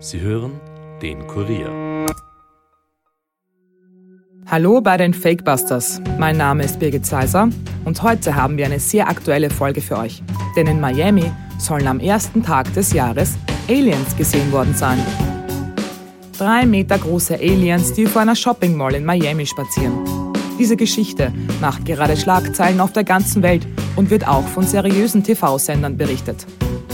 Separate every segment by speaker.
Speaker 1: Sie hören den Kurier.
Speaker 2: Hallo bei den Fakebusters. Mein Name ist Birgit Zeiser und heute haben wir eine sehr aktuelle Folge für euch. Denn in Miami sollen am ersten Tag des Jahres Aliens gesehen worden sein. Drei Meter große Aliens, die vor einer Shopping Mall in Miami spazieren. Diese Geschichte macht gerade Schlagzeilen auf der ganzen Welt und wird auch von seriösen TV-Sendern berichtet.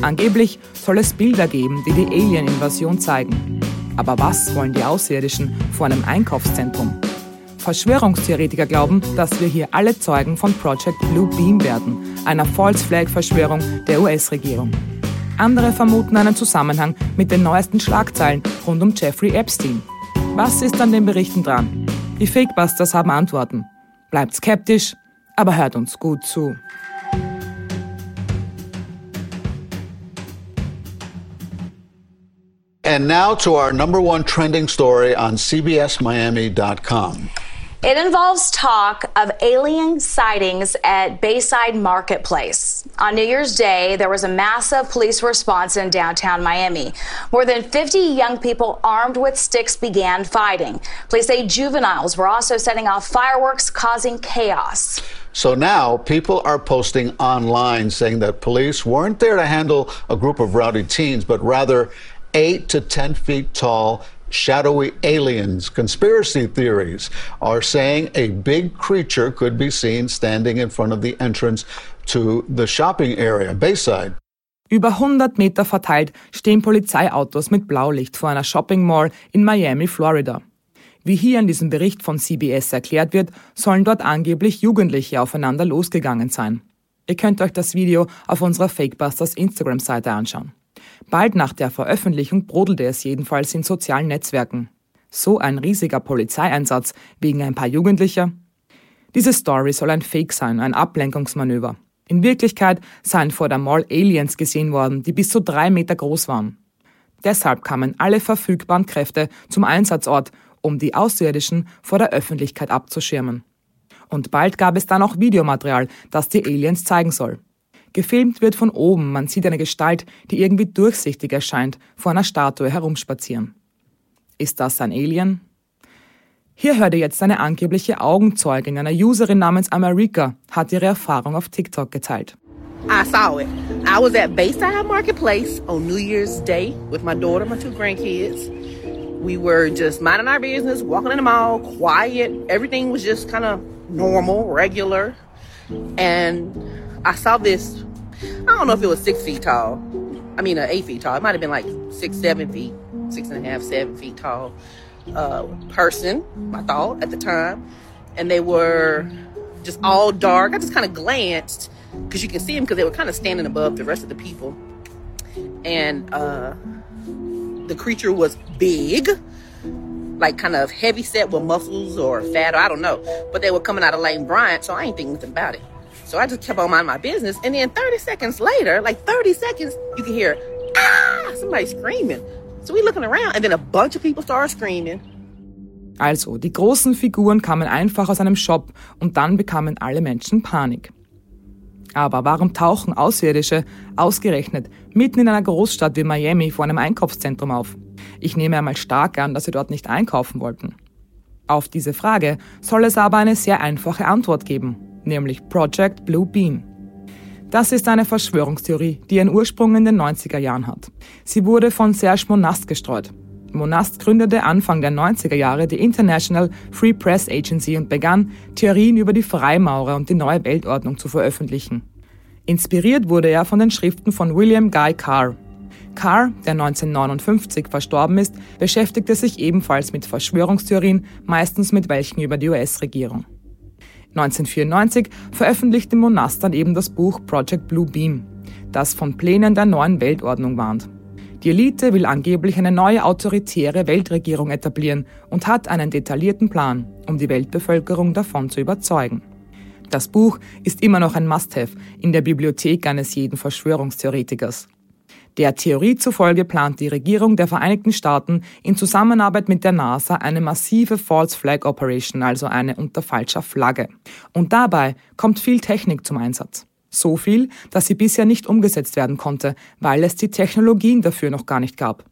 Speaker 2: Angeblich soll es Bilder geben, die die Alien-Invasion zeigen. Aber was wollen die Außerirdischen vor einem Einkaufszentrum? Verschwörungstheoretiker glauben, dass wir hier alle Zeugen von Project Blue Beam werden, einer False Flag-Verschwörung der US-Regierung. Andere vermuten einen Zusammenhang mit den neuesten Schlagzeilen rund um Jeffrey Epstein. Was ist an den Berichten dran? Die Fakebusters haben Antworten. Bleibt skeptisch, aber hört uns gut zu.
Speaker 3: And now to our number one trending story on CBSMiami.com.
Speaker 4: It involves talk of alien sightings at Bayside Marketplace. On New Year's Day, there was a massive police response in downtown Miami. More than 50 young people armed with sticks began fighting. Police say juveniles were also setting off fireworks, causing chaos.
Speaker 3: So now people are posting online saying that police weren't there to handle a group of rowdy teens, but rather eight to 10 feet tall shadowy aliens. Conspiracy theories are saying a big creature could be seen standing in front of the entrance to the shopping area, Bayside.
Speaker 2: Über 100 Meter verteilt stehen Polizeiautos mit Blaulicht vor einer Shopping Mall in Miami, Florida. Wie hier in diesem Bericht von CBS erklärt wird, sollen dort angeblich Jugendliche aufeinander losgegangen sein. Ihr könnt euch das Video auf unserer Fakebusters Instagram-Seite anschauen. Bald nach der Veröffentlichung brodelte es jedenfalls in sozialen Netzwerken. So ein riesiger Polizeieinsatz wegen ein paar Jugendlicher? Diese Story soll ein Fake sein, ein Ablenkungsmanöver. In Wirklichkeit seien vor der Mall Aliens gesehen worden, die bis zu drei Meter groß waren. Deshalb kamen alle verfügbaren Kräfte zum Einsatzort, um die Außerirdischen vor der Öffentlichkeit abzuschirmen. Und bald gab es dann auch Videomaterial, das die Aliens zeigen soll. Gefilmt wird von oben, man sieht eine Gestalt, die irgendwie durchsichtig erscheint, vor einer Statue herumspazieren. Ist das ein Alien? Hier hört ihr jetzt eine angebliche Augenzeugin einer Userin namens America, hat ihre Erfahrung auf TikTok geteilt.
Speaker 5: I saw it. I was at Bayside Marketplace on New Year's Day with my daughter, my two grandkids. We were just minding our business, walking in the mall, quiet. Everything was just kind of normal, regular. And I saw this. I don't know if it was six feet tall. I mean, uh, eight feet tall. It might have been like six, seven feet, six and a half, seven feet tall uh, person. I thought at the time, and they were just all dark. I just kind of glanced because you can see them because they were kind of standing above the rest of the people, and uh, the creature was big. Like kind of heavy set with muscles or fat, or I don't know. But they were coming out of Lane Bryant, so I ain't thinking nothing about it. So I just kept on minding my business. And then 30 seconds later, like 30 seconds, you can hear, ah, somebody screaming. So we looking around and then a bunch of people started screaming.
Speaker 2: Also, die großen Figuren kamen einfach aus einem Shop und dann bekamen alle Menschen Panik. Aber warum tauchen Außerirdische ausgerechnet mitten in einer Großstadt wie Miami vor einem Einkaufszentrum auf? Ich nehme einmal stark an, dass sie dort nicht einkaufen wollten. Auf diese Frage soll es aber eine sehr einfache Antwort geben nämlich Project Blue Beam. Das ist eine Verschwörungstheorie, die ihren Ursprung in den 90er Jahren hat. Sie wurde von Serge Monast gestreut. Monast gründete Anfang der 90er Jahre die International Free Press Agency und begann, Theorien über die Freimaurer und die neue Weltordnung zu veröffentlichen. Inspiriert wurde er von den Schriften von William Guy Carr. Carr, der 1959 verstorben ist, beschäftigte sich ebenfalls mit Verschwörungstheorien, meistens mit welchen über die US-Regierung. 1994 veröffentlichte Monast dann eben das Buch Project Blue Beam, das von Plänen der neuen Weltordnung warnt. Die Elite will angeblich eine neue autoritäre Weltregierung etablieren und hat einen detaillierten Plan, um die Weltbevölkerung davon zu überzeugen. Das Buch ist immer noch ein Must-have in der Bibliothek eines jeden Verschwörungstheoretikers. Der Theorie zufolge plant die Regierung der Vereinigten Staaten in Zusammenarbeit mit der NASA eine massive False Flag Operation, also eine unter falscher Flagge. Und dabei kommt viel Technik zum Einsatz. So viel, dass sie bisher nicht umgesetzt werden konnte, weil es die Technologien dafür noch gar nicht gab.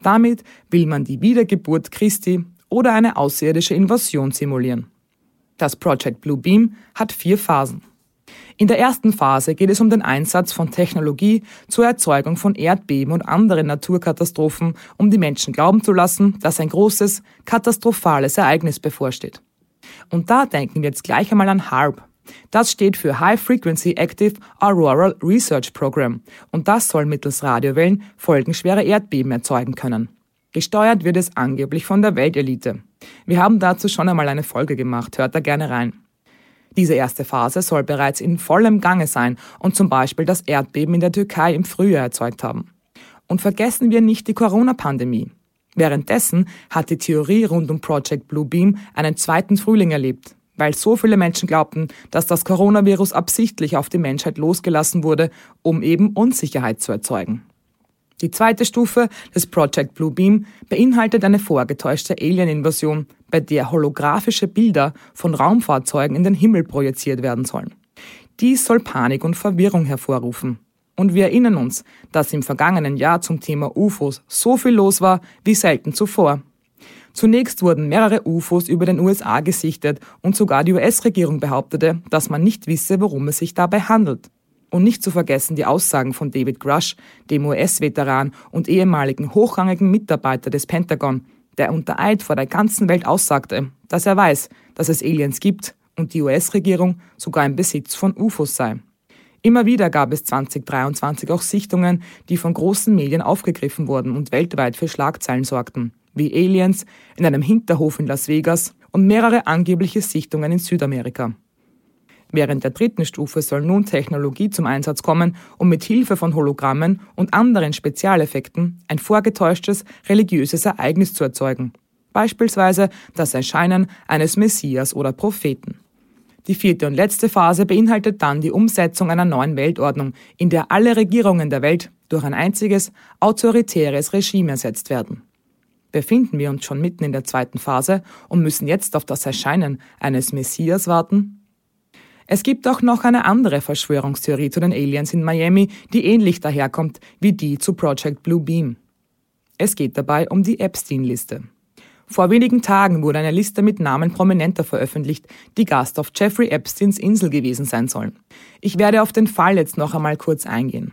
Speaker 2: Damit will man die Wiedergeburt Christi oder eine außerirdische Invasion simulieren. Das Project Blue Beam hat vier Phasen. In der ersten Phase geht es um den Einsatz von Technologie zur Erzeugung von Erdbeben und anderen Naturkatastrophen, um die Menschen glauben zu lassen, dass ein großes, katastrophales Ereignis bevorsteht. Und da denken wir jetzt gleich einmal an HARP. Das steht für High Frequency Active Auroral Research Program und das soll mittels Radiowellen folgenschwere Erdbeben erzeugen können. Gesteuert wird es angeblich von der Weltelite. Wir haben dazu schon einmal eine Folge gemacht, hört da gerne rein. Diese erste Phase soll bereits in vollem Gange sein und zum Beispiel das Erdbeben in der Türkei im Frühjahr erzeugt haben. Und vergessen wir nicht die Corona-Pandemie. Währenddessen hat die Theorie rund um Project Bluebeam einen zweiten Frühling erlebt, weil so viele Menschen glaubten, dass das Coronavirus absichtlich auf die Menschheit losgelassen wurde, um eben Unsicherheit zu erzeugen. Die zweite Stufe des Project Blue Beam beinhaltet eine vorgetäuschte Alien-Invasion, bei der holographische Bilder von Raumfahrzeugen in den Himmel projiziert werden sollen. Dies soll Panik und Verwirrung hervorrufen. Und wir erinnern uns, dass im vergangenen Jahr zum Thema UFOs so viel los war wie selten zuvor. Zunächst wurden mehrere UFOs über den USA gesichtet und sogar die US-Regierung behauptete, dass man nicht wisse, worum es sich dabei handelt. Und nicht zu vergessen die Aussagen von David Grush, dem US-Veteran und ehemaligen hochrangigen Mitarbeiter des Pentagon, der unter Eid vor der ganzen Welt aussagte, dass er weiß, dass es Aliens gibt und die US-Regierung sogar im Besitz von UFOs sei. Immer wieder gab es 2023 auch Sichtungen, die von großen Medien aufgegriffen wurden und weltweit für Schlagzeilen sorgten, wie Aliens in einem Hinterhof in Las Vegas und mehrere angebliche Sichtungen in Südamerika. Während der dritten Stufe soll nun Technologie zum Einsatz kommen, um mit Hilfe von Hologrammen und anderen Spezialeffekten ein vorgetäuschtes religiöses Ereignis zu erzeugen. Beispielsweise das Erscheinen eines Messias oder Propheten. Die vierte und letzte Phase beinhaltet dann die Umsetzung einer neuen Weltordnung, in der alle Regierungen der Welt durch ein einziges autoritäres Regime ersetzt werden. Befinden wir uns schon mitten in der zweiten Phase und müssen jetzt auf das Erscheinen eines Messias warten? Es gibt auch noch eine andere Verschwörungstheorie zu den Aliens in Miami, die ähnlich daherkommt wie die zu Project Blue Beam. Es geht dabei um die Epstein-Liste. Vor wenigen Tagen wurde eine Liste mit Namen Prominenter veröffentlicht, die Gast auf Jeffrey Epsteins Insel gewesen sein sollen. Ich werde auf den Fall jetzt noch einmal kurz eingehen.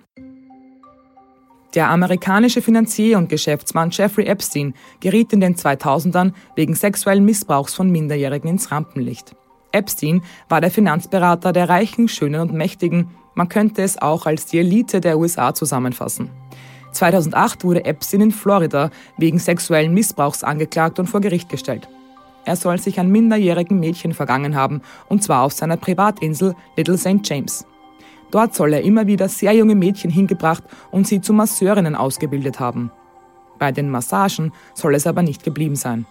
Speaker 2: Der amerikanische Finanzier und Geschäftsmann Jeffrey Epstein geriet in den 2000ern wegen sexuellen Missbrauchs von Minderjährigen ins Rampenlicht. Epstein war der Finanzberater der Reichen, Schönen und Mächtigen. Man könnte es auch als die Elite der USA zusammenfassen. 2008 wurde Epstein in Florida wegen sexuellen Missbrauchs angeklagt und vor Gericht gestellt. Er soll sich an minderjährigen Mädchen vergangen haben, und zwar auf seiner Privatinsel Little St. James. Dort soll er immer wieder sehr junge Mädchen hingebracht und sie zu Masseurinnen ausgebildet haben. Bei den Massagen soll es aber nicht geblieben sein.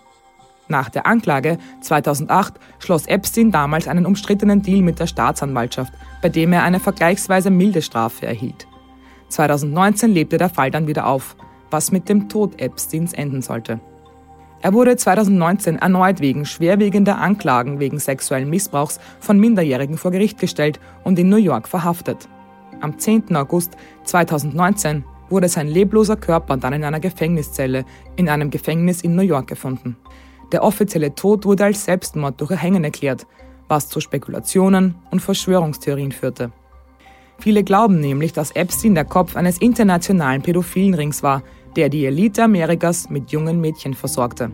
Speaker 2: Nach der Anklage 2008 schloss Epstein damals einen umstrittenen Deal mit der Staatsanwaltschaft, bei dem er eine vergleichsweise milde Strafe erhielt. 2019 lebte der Fall dann wieder auf, was mit dem Tod Epsteins enden sollte. Er wurde 2019 erneut wegen schwerwiegender Anklagen wegen sexuellen Missbrauchs von Minderjährigen vor Gericht gestellt und in New York verhaftet. Am 10. August 2019 wurde sein lebloser Körper dann in einer Gefängniszelle in einem Gefängnis in New York gefunden. Der offizielle Tod wurde als Selbstmord durch Erhängen erklärt, was zu Spekulationen und Verschwörungstheorien führte. Viele glauben nämlich, dass Epstein der Kopf eines internationalen pädophilen Rings war, der die Elite Amerikas mit jungen Mädchen versorgte.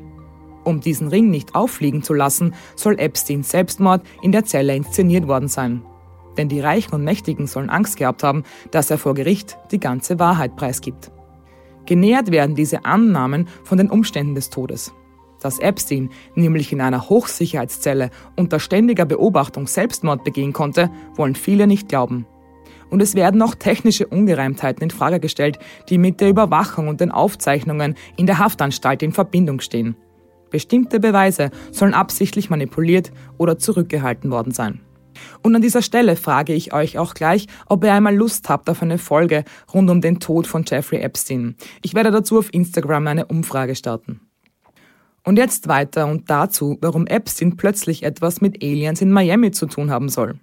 Speaker 2: Um diesen Ring nicht auffliegen zu lassen, soll Epsteins Selbstmord in der Zelle inszeniert worden sein. Denn die Reichen und Mächtigen sollen Angst gehabt haben, dass er vor Gericht die ganze Wahrheit preisgibt. Genährt werden diese Annahmen von den Umständen des Todes. Dass Epstein nämlich in einer Hochsicherheitszelle unter ständiger Beobachtung Selbstmord begehen konnte, wollen viele nicht glauben. Und es werden auch technische Ungereimtheiten in Frage gestellt, die mit der Überwachung und den Aufzeichnungen in der Haftanstalt in Verbindung stehen. Bestimmte Beweise sollen absichtlich manipuliert oder zurückgehalten worden sein. Und an dieser Stelle frage ich euch auch gleich, ob ihr einmal Lust habt auf eine Folge rund um den Tod von Jeffrey Epstein. Ich werde dazu auf Instagram eine Umfrage starten. Und jetzt weiter und dazu, warum Epstein plötzlich etwas mit Aliens in Miami zu tun haben soll.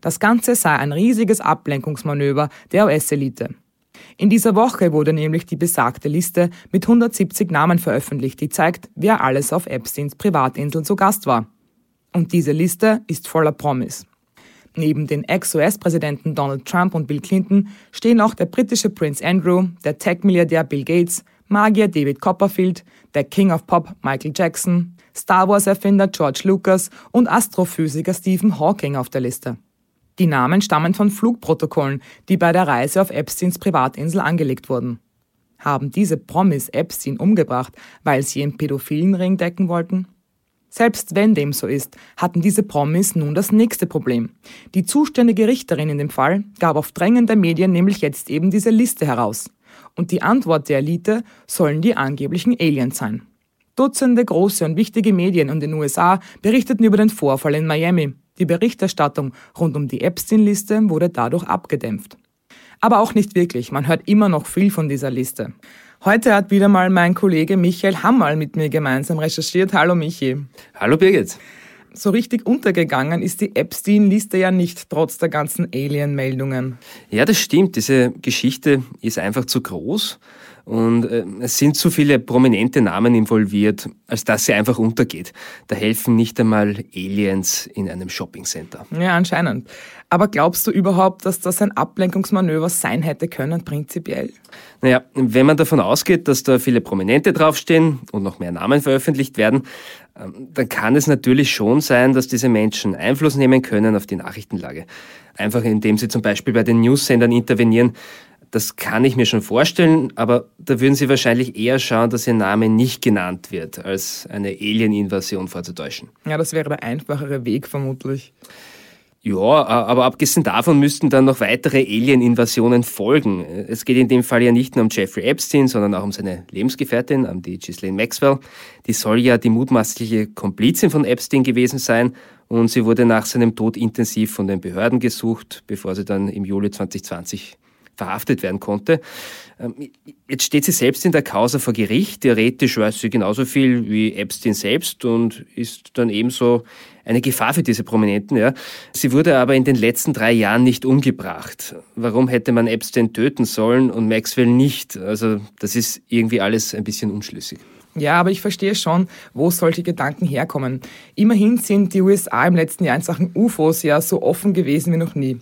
Speaker 2: Das Ganze sei ein riesiges Ablenkungsmanöver der US-Elite. In dieser Woche wurde nämlich die besagte Liste mit 170 Namen veröffentlicht, die zeigt, wer alles auf Epsteins Privatinsel zu Gast war. Und diese Liste ist voller Promis. Neben den Ex-US-Präsidenten Donald Trump und Bill Clinton stehen auch der britische Prince Andrew, der Tech-Milliardär Bill Gates, Magier David Copperfield, der King of Pop Michael Jackson, Star Wars-Erfinder George Lucas und Astrophysiker Stephen Hawking auf der Liste. Die Namen stammen von Flugprotokollen, die bei der Reise auf Epsteins Privatinsel angelegt wurden. Haben diese Promis Epstein umgebracht, weil sie ihren pädophilen Ring decken wollten? Selbst wenn dem so ist, hatten diese Promis nun das nächste Problem. Die zuständige Richterin in dem Fall gab auf Drängen der Medien nämlich jetzt eben diese Liste heraus. Und die Antwort der Elite sollen die angeblichen Aliens sein. Dutzende große und wichtige Medien in den USA berichteten über den Vorfall in Miami. Die Berichterstattung rund um die Epstein-Liste wurde dadurch abgedämpft. Aber auch nicht wirklich, man hört immer noch viel von dieser Liste. Heute hat wieder mal mein Kollege Michael Hammerl mit mir gemeinsam recherchiert. Hallo Michi.
Speaker 6: Hallo Birgit.
Speaker 2: So richtig untergegangen ist die Epstein-Liste ja nicht, trotz der ganzen Alien-Meldungen.
Speaker 6: Ja, das stimmt. Diese Geschichte ist einfach zu groß und äh, es sind zu viele prominente Namen involviert, als dass sie einfach untergeht. Da helfen nicht einmal Aliens in einem Shoppingcenter.
Speaker 2: Ja, anscheinend. Aber glaubst du überhaupt, dass das ein Ablenkungsmanöver sein hätte können, prinzipiell?
Speaker 6: Naja, wenn man davon ausgeht, dass da viele Prominente draufstehen und noch mehr Namen veröffentlicht werden, ähm, dann kann es natürlich schon sein, dass diese Menschen Einfluss nehmen können auf die Nachrichtenlage. Einfach indem sie zum Beispiel bei den News-Sendern intervenieren, das kann ich mir schon vorstellen, aber da würden Sie wahrscheinlich eher schauen, dass Ihr Name nicht genannt wird, als eine Alien-Invasion vorzutäuschen.
Speaker 2: Ja, das wäre der einfachere Weg vermutlich.
Speaker 6: Ja, aber abgesehen davon müssten dann noch weitere Alien-Invasionen folgen. Es geht in dem Fall ja nicht nur um Jeffrey Epstein, sondern auch um seine Lebensgefährtin, um die Ghislaine Maxwell. Die soll ja die mutmaßliche Komplizin von Epstein gewesen sein und sie wurde nach seinem Tod intensiv von den Behörden gesucht, bevor sie dann im Juli 2020 verhaftet werden konnte. Ähm, jetzt steht sie selbst in der Causa vor Gericht. Theoretisch weiß sie genauso viel wie Epstein selbst und ist dann ebenso eine Gefahr für diese Prominenten. Ja. Sie wurde aber in den letzten drei Jahren nicht umgebracht. Warum hätte man Epstein töten sollen und Maxwell nicht? Also das ist irgendwie alles ein bisschen unschlüssig.
Speaker 2: Ja, aber ich verstehe schon, wo solche Gedanken herkommen. Immerhin sind die USA im letzten Jahr in Sachen UFOs ja so offen gewesen wie noch nie.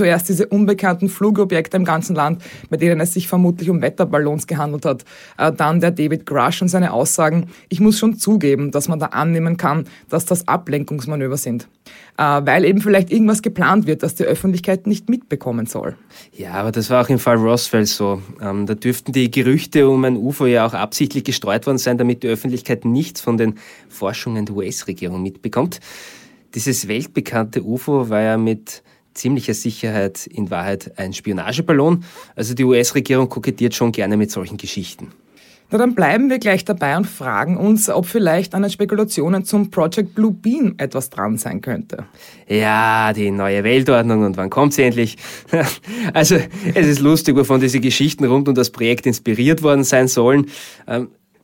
Speaker 2: Zuerst diese unbekannten Flugobjekte im ganzen Land, bei denen es sich vermutlich um Wetterballons gehandelt hat. Äh, dann der David Grush und seine Aussagen. Ich muss schon zugeben, dass man da annehmen kann, dass das Ablenkungsmanöver sind. Äh, weil eben vielleicht irgendwas geplant wird, das die Öffentlichkeit nicht mitbekommen soll.
Speaker 6: Ja, aber das war auch im Fall Roswell so. Ähm, da dürften die Gerüchte um ein UFO ja auch absichtlich gestreut worden sein, damit die Öffentlichkeit nichts von den Forschungen der US-Regierung mitbekommt. Dieses weltbekannte UFO war ja mit ziemlicher Sicherheit in Wahrheit ein Spionageballon. Also die US-Regierung kokettiert schon gerne mit solchen Geschichten.
Speaker 2: Na, dann bleiben wir gleich dabei und fragen uns, ob vielleicht an den Spekulationen zum Project Blue Beam etwas dran sein könnte.
Speaker 6: Ja, die neue Weltordnung und wann kommt sie endlich? Also, es ist lustig, wovon diese Geschichten rund um das Projekt inspiriert worden sein sollen.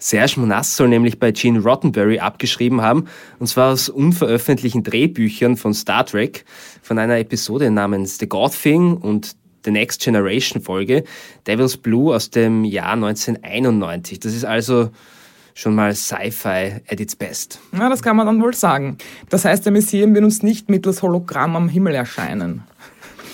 Speaker 6: Serge Monas soll nämlich bei Gene Roddenberry abgeschrieben haben, und zwar aus unveröffentlichten Drehbüchern von Star Trek, von einer Episode namens The God Thing und The Next Generation Folge, Devil's Blue aus dem Jahr 1991. Das ist also schon mal Sci-Fi at its best.
Speaker 2: Ja, das kann man dann wohl sagen. Das heißt, der Messias wird uns nicht mittels Hologramm am Himmel erscheinen.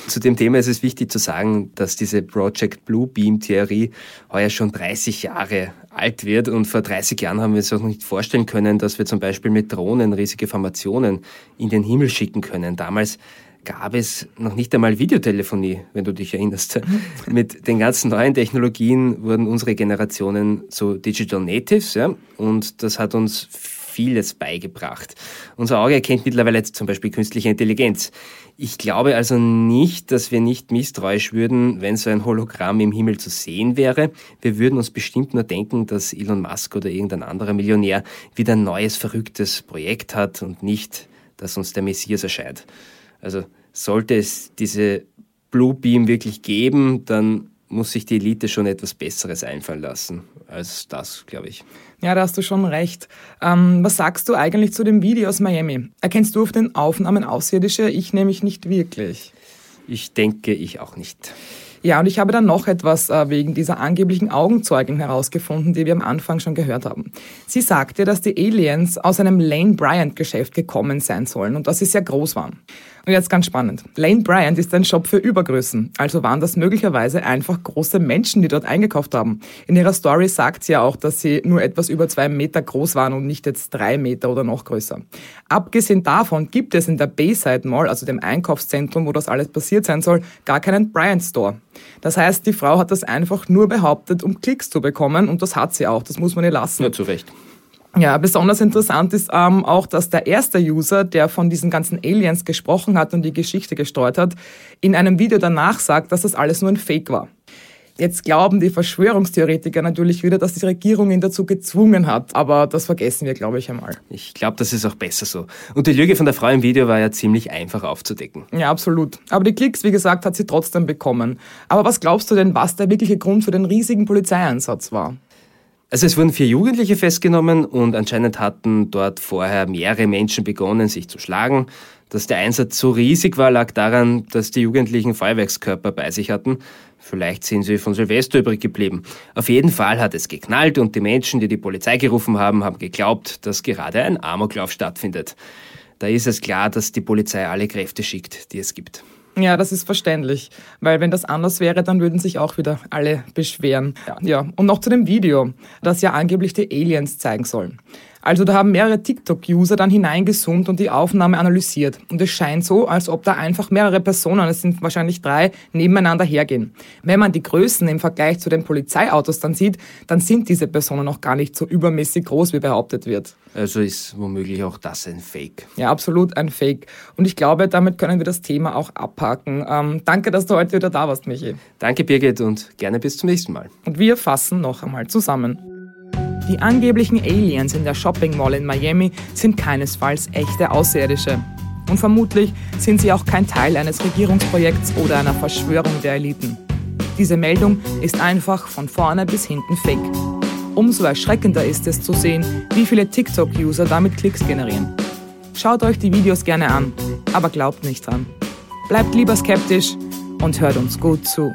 Speaker 6: Zu dem Thema ist es wichtig zu sagen, dass diese Project Blue Beam Theorie heuer schon 30 Jahre alt wird und vor 30 Jahren haben wir uns auch noch nicht vorstellen können, dass wir zum Beispiel mit Drohnen riesige Formationen in den Himmel schicken können. Damals gab es noch nicht einmal Videotelefonie, wenn du dich erinnerst. Mit den ganzen neuen Technologien wurden unsere Generationen zu Digital Natives, ja, und das hat uns vieles beigebracht. Unser Auge erkennt mittlerweile zum Beispiel künstliche Intelligenz. Ich glaube also nicht, dass wir nicht misstrauisch würden, wenn so ein Hologramm im Himmel zu sehen wäre. Wir würden uns bestimmt nur denken, dass Elon Musk oder irgendein anderer Millionär wieder ein neues, verrücktes Projekt hat und nicht, dass uns der Messias erscheint. Also sollte es diese Blue Beam wirklich geben, dann muss sich die Elite schon etwas Besseres einfallen lassen als das, glaube ich.
Speaker 2: Ja, da hast du schon recht. Ähm, was sagst du eigentlich zu dem Video aus Miami? Erkennst du auf den Aufnahmen Außerirdische? Ich nämlich nicht wirklich.
Speaker 6: Ich denke, ich auch nicht.
Speaker 2: Ja, und ich habe dann noch etwas äh, wegen dieser angeblichen Augenzeugin herausgefunden, die wir am Anfang schon gehört haben. Sie sagte, dass die Aliens aus einem Lane Bryant Geschäft gekommen sein sollen und dass sie sehr groß waren. Und jetzt ganz spannend. Lane Bryant ist ein Shop für Übergrößen. Also waren das möglicherweise einfach große Menschen, die dort eingekauft haben. In ihrer Story sagt sie ja auch, dass sie nur etwas über zwei Meter groß waren und nicht jetzt drei Meter oder noch größer. Abgesehen davon gibt es in der Bayside Mall, also dem Einkaufszentrum, wo das alles passiert sein soll, gar keinen Bryant Store. Das heißt, die Frau hat das einfach nur behauptet, um Klicks zu bekommen und das hat sie auch. Das muss man ihr lassen.
Speaker 6: Ja, zu Recht.
Speaker 2: Ja, besonders interessant ist ähm, auch, dass der erste User, der von diesen ganzen Aliens gesprochen hat und die Geschichte gestreut hat, in einem Video danach sagt, dass das alles nur ein Fake war. Jetzt glauben die Verschwörungstheoretiker natürlich wieder, dass die Regierung ihn dazu gezwungen hat. Aber das vergessen wir, glaube ich, einmal.
Speaker 6: Ich glaube, das ist auch besser so. Und die Lüge von der Frau im Video war ja ziemlich einfach aufzudecken.
Speaker 2: Ja, absolut. Aber die Klicks, wie gesagt, hat sie trotzdem bekommen. Aber was glaubst du denn, was der wirkliche Grund für den riesigen Polizeieinsatz war?
Speaker 6: Also es wurden vier Jugendliche festgenommen und anscheinend hatten dort vorher mehrere Menschen begonnen, sich zu schlagen. Dass der Einsatz so riesig war, lag daran, dass die Jugendlichen Feuerwerkskörper bei sich hatten. Vielleicht sind sie von Silvester übrig geblieben. Auf jeden Fall hat es geknallt und die Menschen, die die Polizei gerufen haben, haben geglaubt, dass gerade ein Amoklauf stattfindet. Da ist es klar, dass die Polizei alle Kräfte schickt, die es gibt.
Speaker 2: Ja, das ist verständlich, weil wenn das anders wäre, dann würden sich auch wieder alle beschweren. Ja, und noch zu dem Video, das ja angeblich die Aliens zeigen sollen. Also da haben mehrere TikTok-User dann hineingezoomt und die Aufnahme analysiert. Und es scheint so, als ob da einfach mehrere Personen, es sind wahrscheinlich drei, nebeneinander hergehen. Wenn man die Größen im Vergleich zu den Polizeiautos dann sieht, dann sind diese Personen noch gar nicht so übermäßig groß, wie behauptet wird.
Speaker 6: Also ist womöglich auch das ein Fake.
Speaker 2: Ja, absolut ein Fake. Und ich glaube, damit können wir das Thema auch abhaken. Ähm, danke, dass du heute wieder da warst, Michi.
Speaker 6: Danke, Birgit, und gerne bis zum nächsten Mal.
Speaker 2: Und wir fassen noch einmal zusammen. Die angeblichen Aliens in der Shopping Mall in Miami sind keinesfalls echte Außerirdische. Und vermutlich sind sie auch kein Teil eines Regierungsprojekts oder einer Verschwörung der Eliten. Diese Meldung ist einfach von vorne bis hinten fake. Umso erschreckender ist es zu sehen, wie viele TikTok-User damit Klicks generieren. Schaut euch die Videos gerne an, aber glaubt nicht dran. Bleibt lieber skeptisch und hört uns gut zu.